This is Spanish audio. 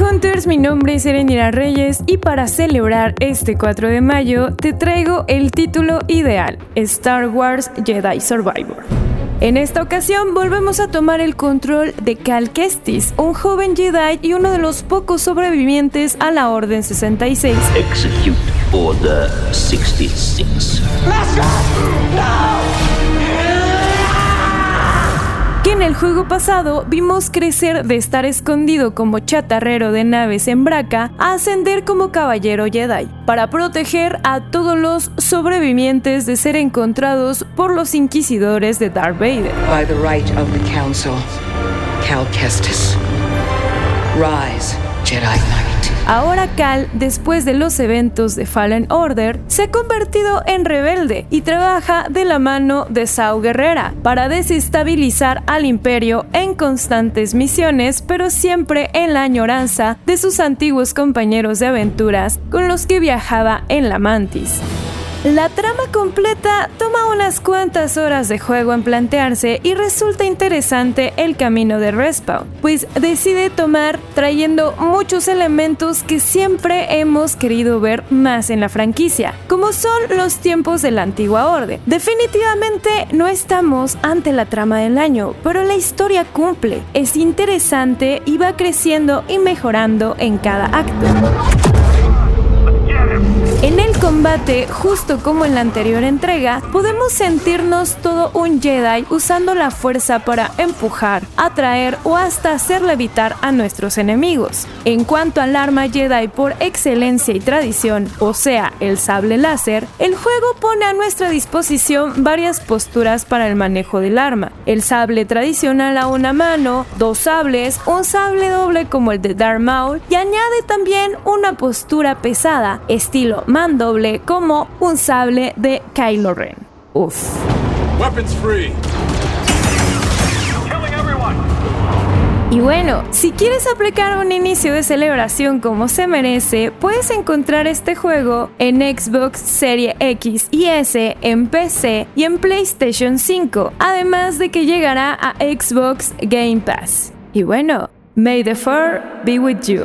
Hunters, mi nombre es Erenira Reyes y para celebrar este 4 de mayo te traigo el título ideal, Star Wars Jedi Survivor. En esta ocasión volvemos a tomar el control de Cal Kestis, un joven Jedi y uno de los pocos sobrevivientes a la Orden 66. Execute Order 66. que en el juego pasado vimos crecer de estar escondido como chatarrero de naves en Braca a ascender como caballero Jedi, para proteger a todos los sobrevivientes de ser encontrados por los inquisidores de Darth Vader. By the right of the Council, Cal Kestis. Rise, Ahora Cal, después de los eventos de Fallen Order, se ha convertido en rebelde y trabaja de la mano de Sao Guerrera para desestabilizar al imperio en constantes misiones, pero siempre en la añoranza de sus antiguos compañeros de aventuras con los que viajaba en la Mantis. La trama completa toma unas cuantas horas de juego en plantearse y resulta interesante el camino de Respawn, pues decide tomar trayendo muchos elementos que siempre hemos querido ver más en la franquicia, como son los tiempos de la antigua orden. Definitivamente no estamos ante la trama del año, pero la historia cumple, es interesante y va creciendo y mejorando en cada acto. En el combate, justo como en la anterior entrega, podemos sentirnos todo un Jedi usando la fuerza para empujar, atraer o hasta hacer levitar a nuestros enemigos. En cuanto al arma Jedi por excelencia y tradición, o sea, el sable láser, el juego pone a nuestra disposición varias posturas para el manejo del arma. El sable tradicional a una mano, dos sables, un sable doble como el de Darth Maul y añade también una postura pesada, estilo mandoble como un sable de Kylo Ren. Uf. Weapons free. Y bueno, si quieres aplicar un inicio de celebración como se merece, puedes encontrar este juego en Xbox Serie X y S, en PC y en PlayStation 5, además de que llegará a Xbox Game Pass. Y bueno, may the four be with you.